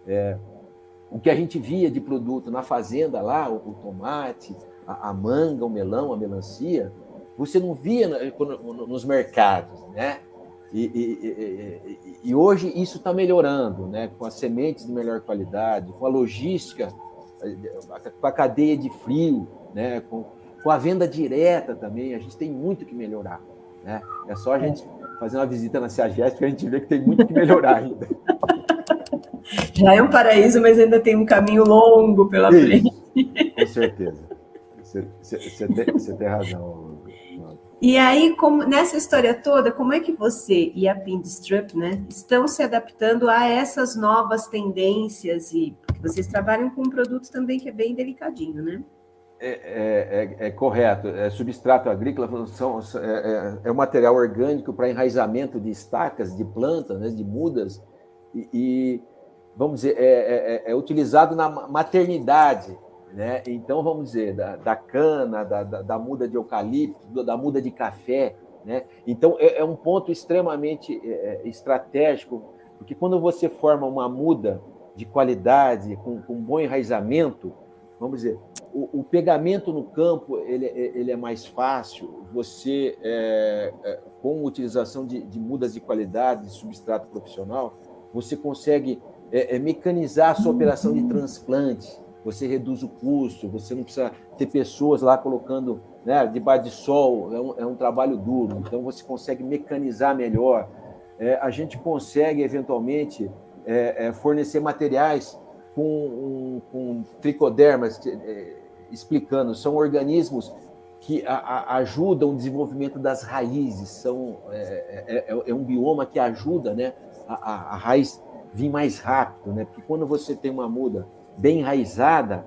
É, o que a gente via de produto na fazenda lá, o, o tomate, a, a, manga, o melão, a melancia, você não via nos mercados, né? E, e, e, e hoje isso está melhorando, né? Com as sementes de melhor qualidade, com a logística, com a cadeia de frio, né? Com, com a venda direta também, a gente tem muito que melhorar. Né? É só a gente fazer uma visita na CEAGESP que a gente vê que tem muito que melhorar ainda. *laughs* Já é um paraíso, mas ainda tem um caminho longo pela Isso, frente. Com certeza. Você, você, tem, você tem razão. E aí, como, nessa história toda, como é que você e a Pinstrip né, estão se adaptando a essas novas tendências? E porque vocês trabalham com um produto também que é bem delicadinho, né? É, é, é, é correto. É substrato agrícola são, é, é, é um material orgânico para enraizamento de estacas, de plantas, né, de mudas, e, e vamos dizer, é, é, utilizado na maternidade né? Então, vamos dizer, da, da cana, da, da, da, muda de eucalipto, da muda de café. Né? Então, é, um ponto extremamente estratégico, porque quando você forma uma muda de qualidade, com, com bom enraizamento, vamos dizer, o, o, pegamento no campo ele, ele é mais fácil, você, é, é, com utilização de, de, mudas de qualidade, de substrato profissional, você consegue é, mecanizar a sua operação de transplante, você reduz o custo, você não precisa ter pessoas lá colocando né, debaixo de sol, é um, é um trabalho duro, então você consegue mecanizar melhor. É, a gente consegue, eventualmente, é, é fornecer materiais com, com tricodermas, é, explicando, são organismos que a, a, ajudam o desenvolvimento das raízes, são, é, é, é, um bioma que ajuda né, a, a raiz vir mais rápido, né? porque quando você tem uma muda bem enraizada,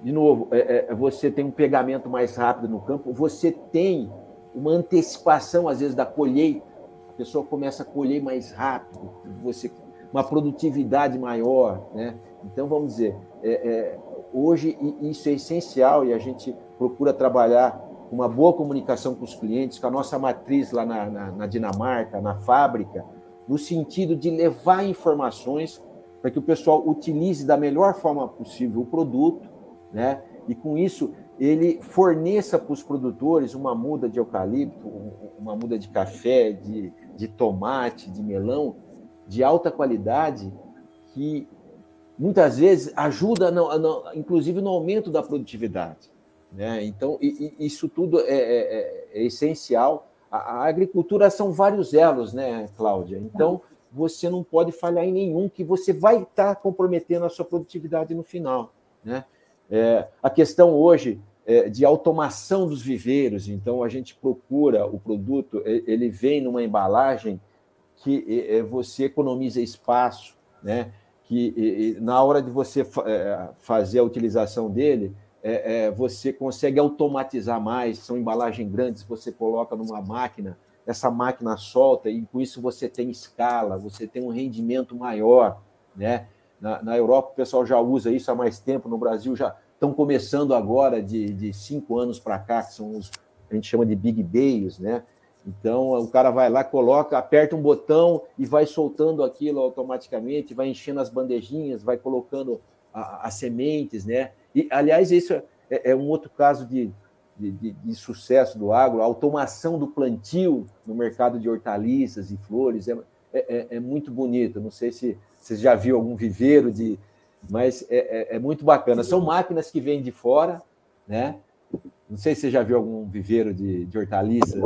de novo, é, é, você tem um pegamento mais rápido no campo, você tem uma antecipação, às vezes, da colheita. A pessoa começa a colher mais rápido, você uma produtividade maior. Né? Então, vamos dizer, é, é, hoje isso é essencial e a gente procura trabalhar uma boa comunicação com os clientes, com a nossa matriz lá na, na, na Dinamarca, na fábrica, no sentido de levar informações para que o pessoal utilize da melhor forma possível o produto, né? E com isso ele forneça para os produtores uma muda de eucalipto, uma muda de café, de, de tomate, de melão, de alta qualidade, que muitas vezes ajuda, no, no, inclusive, no aumento da produtividade. Né? Então, e, e isso tudo é, é, é, é essencial. A, a, agricultura são vários elos, né, Cláudia? Então, você não pode falhar em nenhum, que você vai estar comprometendo a sua produtividade no final. Né? É, a questão hoje é de automação dos viveiros, então a gente procura o produto, ele vem numa embalagem que é, você economiza espaço, né? que na hora de você fazer a utilização dele, você consegue automatizar mais, são embalagens grandes, você coloca numa máquina, essa máquina solta e com isso você tem escala, você tem um rendimento maior, né? Na, na Europa o pessoal já usa isso há mais tempo, no Brasil já estão começando agora de, de cinco anos para cá, que são os a gente chama de big bales, né? Então o cara vai lá, coloca, aperta um botão e vai soltando aquilo automaticamente, vai enchendo as bandejinhas, vai colocando as sementes, né? E aliás isso é, é um outro caso de de, de, de, sucesso do agro, a automação do plantio no mercado de hortaliças e flores é, é, é, é muito bonito. Não sei se você já viu algum viveiro de, mas é, é, é, muito bacana. São máquinas que vêm de fora, né? Não sei se você já viu algum viveiro de, de hortaliças.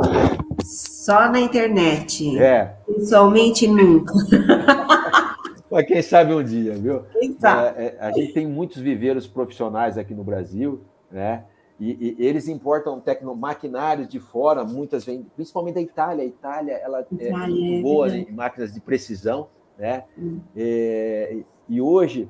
Só na internet. É. Pessoalmente nunca. *laughs* Mas quem sabe um dia, viu? Quem sabe? É, a gente tem muitos viveiros profissionais aqui no Brasil, né? E, e, eles importam tecno, maquinários de fora, muitas vêm, principalmente da Itália. A Itália ela é Itália, é muito boa é em máquinas de precisão, né? Hum. É, e hoje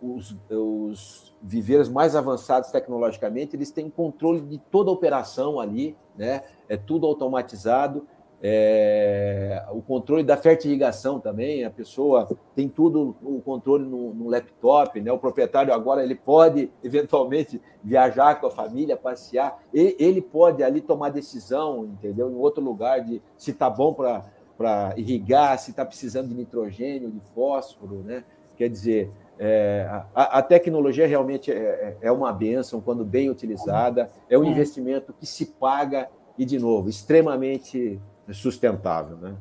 os, os viveiros mais avançados tecnologicamente eles têm controle de toda a operação ali, né? É tudo automatizado é, o controle da fertirrigação também, a pessoa tem tudo o controle no, no, laptop, né? O proprietário agora ele pode *laughs* eventualmente viajar com a família, passear, e, ele pode ali tomar decisão, entendeu? Em outro lugar de se está bom para irrigar, se está precisando de nitrogênio, de fósforo, né? Quer dizer, é, a, a, tecnologia realmente é, é uma benção quando bem utilizada, é um é. investimento que se paga e de novo extremamente sustentável, né?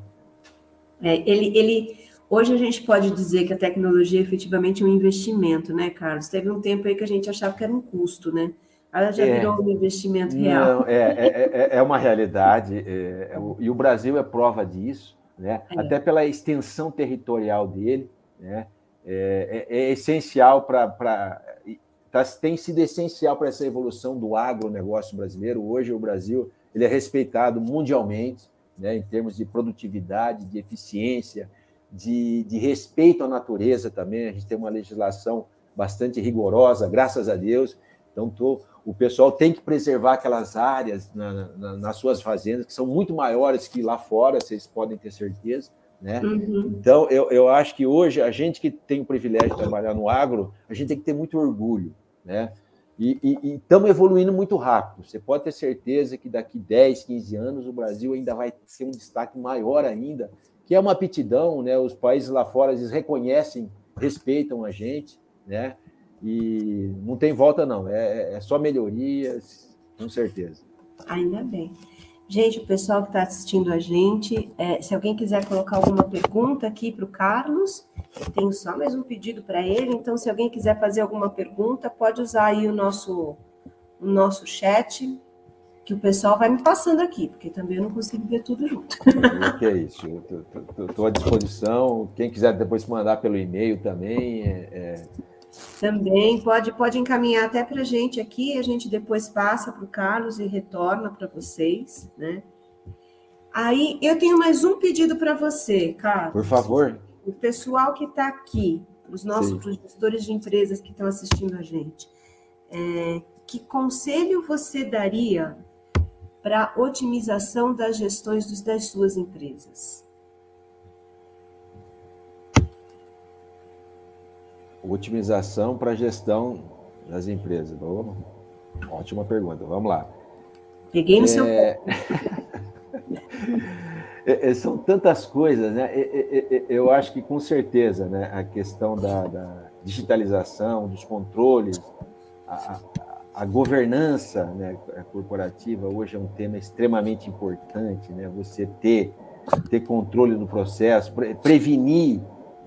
É, ele, ele, hoje a gente pode dizer que a tecnologia é efetivamente um investimento, né, Carlos? Teve um tempo aí que a gente achava que era um custo, né? Ela já é, virou um investimento real. Não, é, é, é, é uma realidade, é, é e o Brasil é prova disso, né? É. até pela extensão territorial dele, né? É, essencial para. Tá, tem sido essencial para essa evolução do agronegócio brasileiro. Hoje, o Brasil ele é respeitado mundialmente, né, em termos de produtividade, de eficiência, de, de respeito à natureza também. A gente tem uma legislação bastante rigorosa, graças a Deus. Então, tô, o pessoal tem que preservar aquelas áreas na, na, nas suas fazendas, que são muito maiores que lá fora, vocês podem ter certeza. Né? Uhum. Então, eu, eu acho que hoje, a gente que tem o privilégio de trabalhar no agro, a gente tem que ter muito orgulho. Né? E estamos evoluindo muito rápido. Você pode ter certeza que daqui 10, 15 anos o Brasil ainda vai ser um destaque maior ainda, que é uma aptidão, né? Os países lá fora eles reconhecem, respeitam a gente, né? E não tem volta, não. É, é só melhorias, com certeza. Ainda bem. Gente, o pessoal que está assistindo a gente, é, se alguém quiser colocar alguma pergunta aqui para o Carlos, eu tenho só mais um pedido para ele. Então, se alguém quiser fazer alguma pergunta, pode usar aí o nosso, o nosso chat, que o pessoal vai me passando aqui, porque também eu não consigo ver tudo junto. O que é isso? Estou à disposição. Quem quiser depois mandar pelo e-mail também. É, é... Também pode, pode encaminhar até para a gente aqui, a gente depois passa para o Carlos e retorna para vocês, né? Aí eu tenho mais um pedido para você, Carlos. Por favor. O pessoal que está aqui, os nossos gestores de empresas que estão assistindo a gente, é, que conselho você daria para otimização das gestões das suas empresas? Otimização para a gestão das empresas. Ótima pergunta. Vamos lá. Peguei no é... seu *laughs* é, é, São tantas coisas, né? Eu acho que com certeza, né? A questão da, da digitalização, dos controles, a, a governança né, corporativa hoje é um tema extremamente importante, né? Você ter, ter controle do processo, prevenir,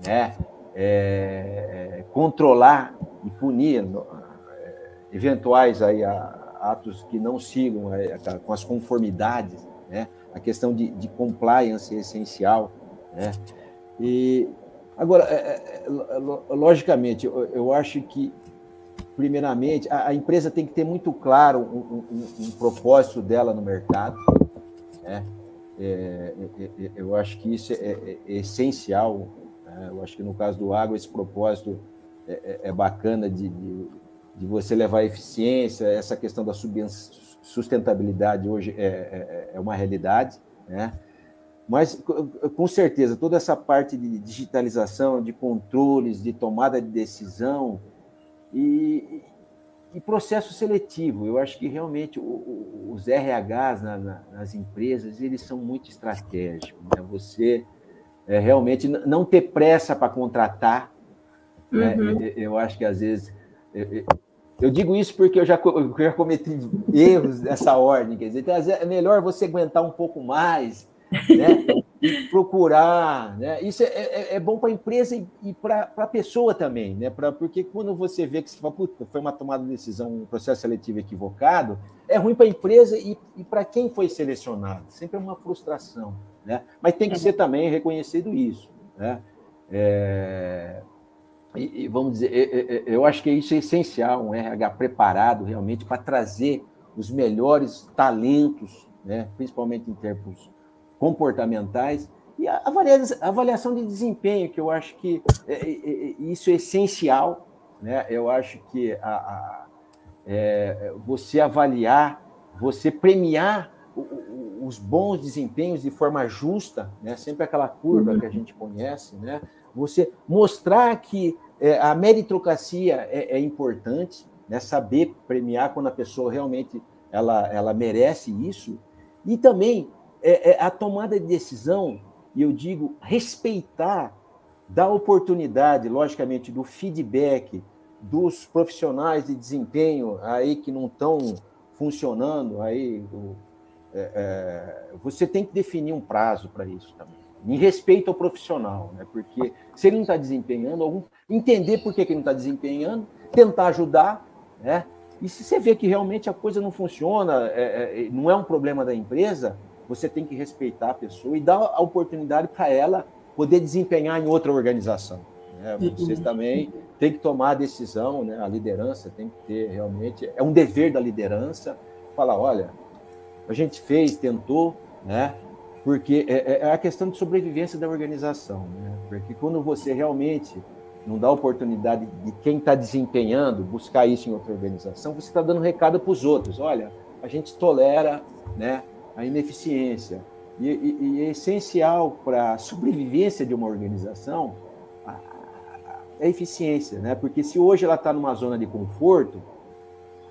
né? É, é, controlar e punir é, eventuais aí, atos que não sigam é, com as conformidades, né? A questão de, de compliance é essencial, né? E agora, logicamente, eu, eu acho que primeiramente, a, a, empresa tem que ter muito claro um, um, um propósito dela no mercado. Né? É, é, eu acho que isso é, é essencial. Né? Eu acho que no caso do agro, esse propósito é, bacana de, de, de, você levar eficiência, essa questão da sustentabilidade hoje é, uma realidade. Né? Mas, com certeza, toda essa parte de digitalização, de controles, de tomada de decisão, e, e processo seletivo, eu acho que realmente os RHs na, na, nas empresas, eles são muito estratégicos. Né? Você é, realmente não ter pressa para contratar. Né? Uhum. Eu, eu, acho que às vezes... Eu, eu digo isso porque eu já, eu já cometi erros dessa *laughs* ordem. Quer dizer, então, é melhor você aguentar um pouco mais, né? e procurar, né? Isso é, é, é bom para a empresa e, e para a pessoa também, né? Pra, porque quando você vê que você fala, foi uma tomada de decisão, um processo seletivo equivocado, é ruim para a empresa e, e para quem foi selecionado. Sempre é uma frustração, né? Mas tem que ser também reconhecido isso, né? É, e, e, vamos dizer, eu acho que isso é essencial, um RH preparado realmente para trazer os melhores talentos, né? principalmente em termos comportamentais e a avaliação de desempenho, que eu acho que é, é, é, isso é essencial. Né? Eu acho que a, a, é, você avaliar, você premiar os bons desempenhos de forma justa, né? sempre aquela curva que a gente conhece, né? você mostrar que é, a meritocracia é, é importante, né? saber premiar quando a pessoa realmente ela, ela merece isso, e também é, é a tomada de decisão, e eu digo respeitar, dar oportunidade, logicamente, do feedback dos profissionais de desempenho aí que não estão funcionando aí. Do, é, é, você tem que definir um prazo para isso também. Em respeito ao profissional, né? Porque se ele não está desempenhando, algum, entender por que, que ele não está desempenhando, tentar ajudar, né? E se você vê que realmente a coisa não funciona, é, é, não é um problema da empresa, você tem que respeitar a pessoa e dar a oportunidade para ela poder desempenhar em outra organização. Né? Vocês também têm que tomar a decisão, né? a liderança tem que ter realmente, é um dever da liderança falar, olha, a gente fez, tentou, né? porque é, é, é a questão de sobrevivência da organização, né? porque quando você realmente não dá oportunidade de quem está desempenhando buscar isso em outra organização, você está dando recado para os outros. Olha, a gente tolera né, a ineficiência. E, e, e é essencial para a sobrevivência de uma organização a, a, eficiência, né? porque se hoje ela está numa zona de conforto,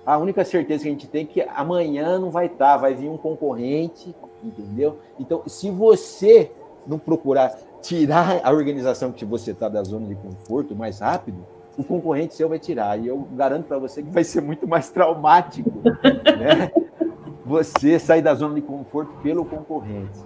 a única certeza que a gente tem é que amanhã não vai estar, tá, vai vir um concorrente, entendeu? Então, se você não procurar tirar a organização que você está da zona de conforto mais rápido, o concorrente seu vai tirar. E eu garanto para você que vai ser muito mais traumático *laughs* né? Você sair da zona de conforto pelo concorrente.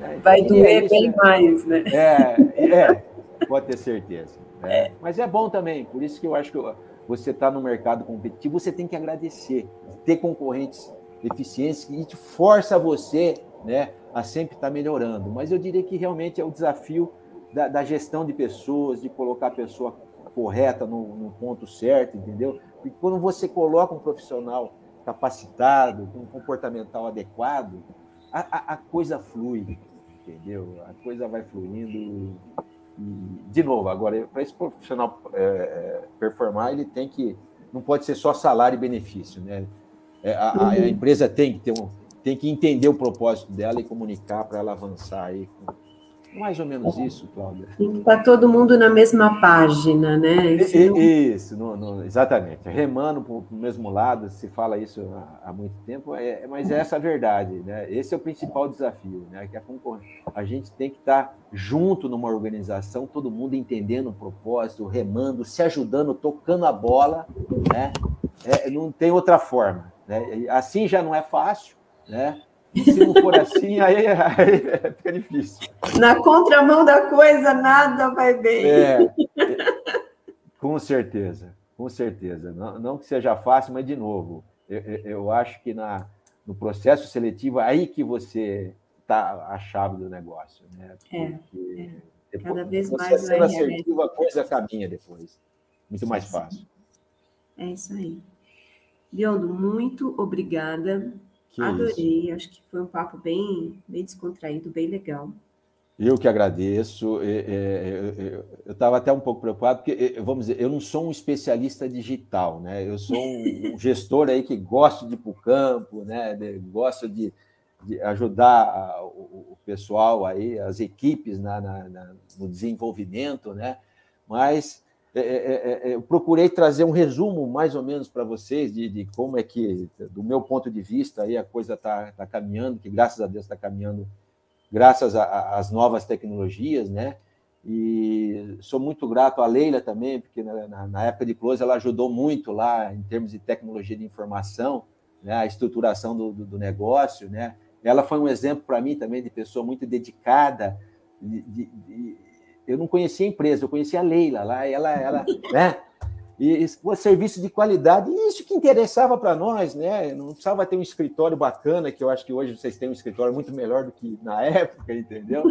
Né? Vai e doer é bem né? mais, né? É, é, pode ter certeza. Né? É. Mas é bom também, por isso que eu acho que você está no mercado competitivo, você tem que agradecer, ter concorrentes eficientes que te força você né, a sempre estar tá melhorando. Mas eu diria que realmente é o desafio da, da gestão de pessoas, de colocar a pessoa correta no, no, ponto certo, entendeu? Porque quando você coloca um profissional capacitado, com um comportamental adequado, a, a, a coisa flui, entendeu? A coisa vai fluindo. E, de novo, agora, para esse profissional é, é, performar, ele tem que. Não pode ser só salário e benefício, né? É, a, a, a empresa tem que ter um, tem que entender o propósito dela e comunicar para ela avançar aí. Mais ou menos isso, Cláudia. Estar todo mundo na mesma página, né? Isso, não... isso no, no, exatamente. Remando para o mesmo lado, se fala isso há, há muito tempo, é, mas é essa a verdade, né? Esse é o principal desafio, né? Que a, a gente tem que estar junto numa organização, todo mundo entendendo o propósito, remando, se ajudando, tocando a bola, né? É, não tem outra forma. Né? Assim já não é fácil, né? Se não for assim, aí, aí fica difícil. Na contramão da coisa, nada vai bem. É, com certeza, com certeza. Não, não que seja fácil, mas, de novo, eu, eu acho que na, no processo seletivo, é aí que você está a chave do negócio. Né? É, Porque é, é. Depois, Cada vez mais você sendo assertivo, a coisa caminha depois. Muito mais fácil. É isso aí. Biondo, muito obrigada que Adorei, isso. acho que foi um papo bem, bem descontraído, bem legal. Eu que agradeço. Eu estava até um pouco preocupado, porque, vamos dizer, eu não sou um especialista digital, né? Eu sou um *laughs* gestor aí que gosto de ir para o campo, né? Gosto de, de ajudar o pessoal aí, as equipes na, na, no desenvolvimento, né? Mas é é, é, é, eu procurei trazer um resumo mais ou menos para vocês de, de, como é que, do meu ponto de vista, aí a coisa está tá caminhando, que graças a Deus está caminhando, graças às novas tecnologias, né? E sou muito grato à Leila também, porque na, na, época de Close ela ajudou muito lá em termos de tecnologia de informação, né? a estruturação do, do, do negócio, né? Ela foi um exemplo para mim também de pessoa muito dedicada, de, de, de eu não conhecia a empresa, eu conhecia a Leila lá, ela, ela, *laughs* né? E o serviço de qualidade, isso que interessava para nós, né? Não precisava ter um escritório bacana, que eu acho que hoje vocês têm um escritório muito melhor do que na *laughs* época, entendeu?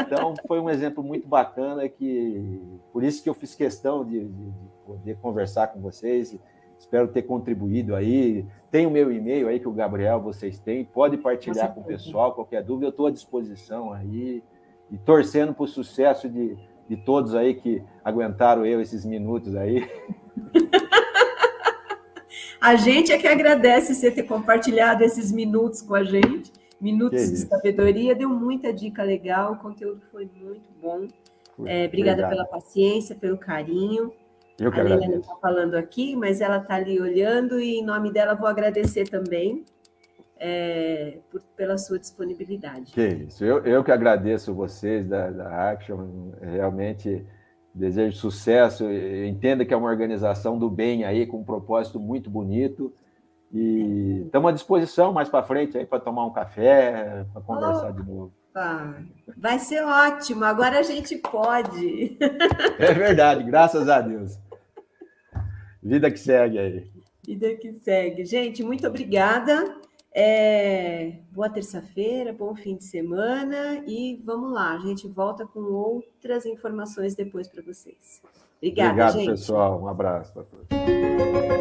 Então, foi um exemplo muito bacana que, por isso que eu fiz questão de, de poder conversar com vocês. Espero ter contribuído aí. Tem o meu e-mail aí que o Gabriel vocês têm. Pode partilhar com o pessoal. Qualquer dúvida, eu estou à disposição aí e torcendo para o sucesso de, de todos aí que aguentaram eu esses minutos aí. *laughs* A gente é que agradece você ter compartilhado esses minutos com a gente, minutos de sabedoria, deu muita dica legal, o conteúdo foi muito bom. É, obrigada Obrigado. pela paciência, pelo carinho. Eu que a Leila não está falando aqui, mas ela está ali olhando e em nome dela vou agradecer também é, por, pela sua disponibilidade. Que isso, eu, eu que agradeço vocês da, da Action, realmente desejo sucesso, entenda que é uma organização do bem aí, com um propósito muito bonito, e estamos à disposição mais para frente aí para tomar um café, para conversar de novo. Vai ser ótimo, agora a gente pode. *laughs* É verdade, graças a Deus. Vida que segue aí. Vida que segue. Gente, muito obrigada. É, boa terça-feira, bom fim de semana e vamos lá, a gente volta com outras informações depois para vocês. Obrigada, Obrigado, gente. pessoal. Um abraço para todos.